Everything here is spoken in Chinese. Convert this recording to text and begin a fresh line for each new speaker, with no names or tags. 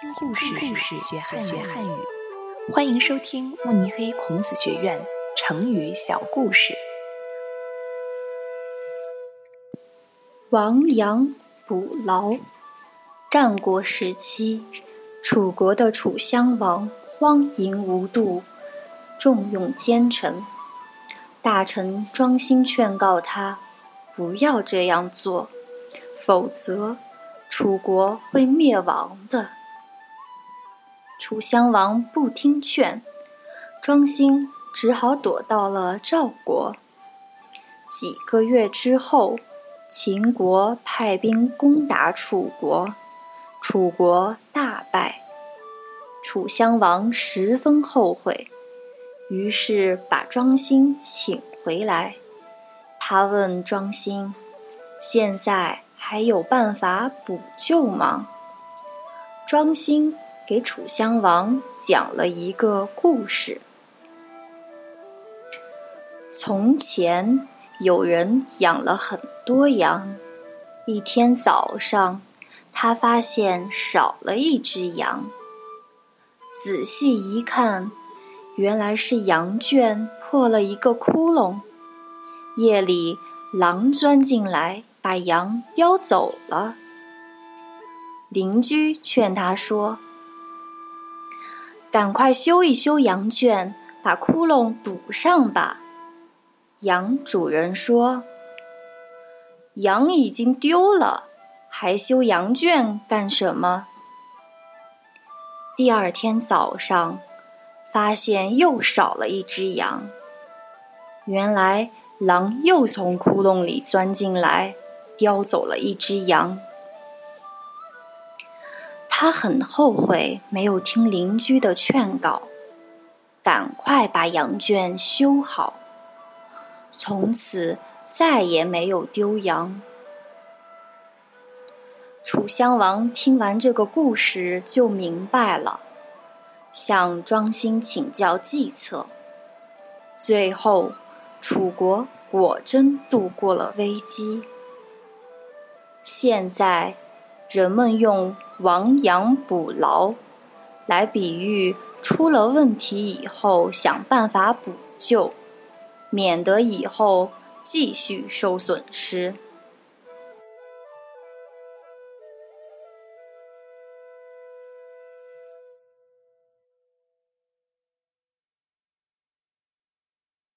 听故事学汉语，欢迎收听慕尼黑孔子学院成语小故事。
亡羊补牢。战国时期，楚国的楚襄王荒淫无度，重用奸臣。大臣庄辛劝告他不要这样做，否则楚国会灭亡的。楚襄王不听劝，庄辛只好躲到了赵国。几个月之后，秦国派兵攻打楚国，楚国大败。楚襄王十分后悔，于是把庄辛请回来。他问庄辛：“现在还有办法补救吗？”庄辛。给楚襄王讲了一个故事。从前有人养了很多羊，一天早上，他发现少了一只羊。仔细一看，原来是羊圈破了一个窟窿，夜里狼钻进来把羊叼走了。邻居劝他说。赶快修一修羊圈，把窟窿堵上吧。羊主人说：“羊已经丢了，还修羊圈干什么？”第二天早上，发现又少了一只羊。原来狼又从窟窿里钻进来，叼走了一只羊。他很后悔没有听邻居的劝告，赶快把羊圈修好。从此再也没有丢羊。楚襄王听完这个故事就明白了，向庄辛请教计策。最后，楚国果真度过了危机。现在。人们用“亡羊补牢”来比喻出了问题以后想办法补救，免得以后继续受损失。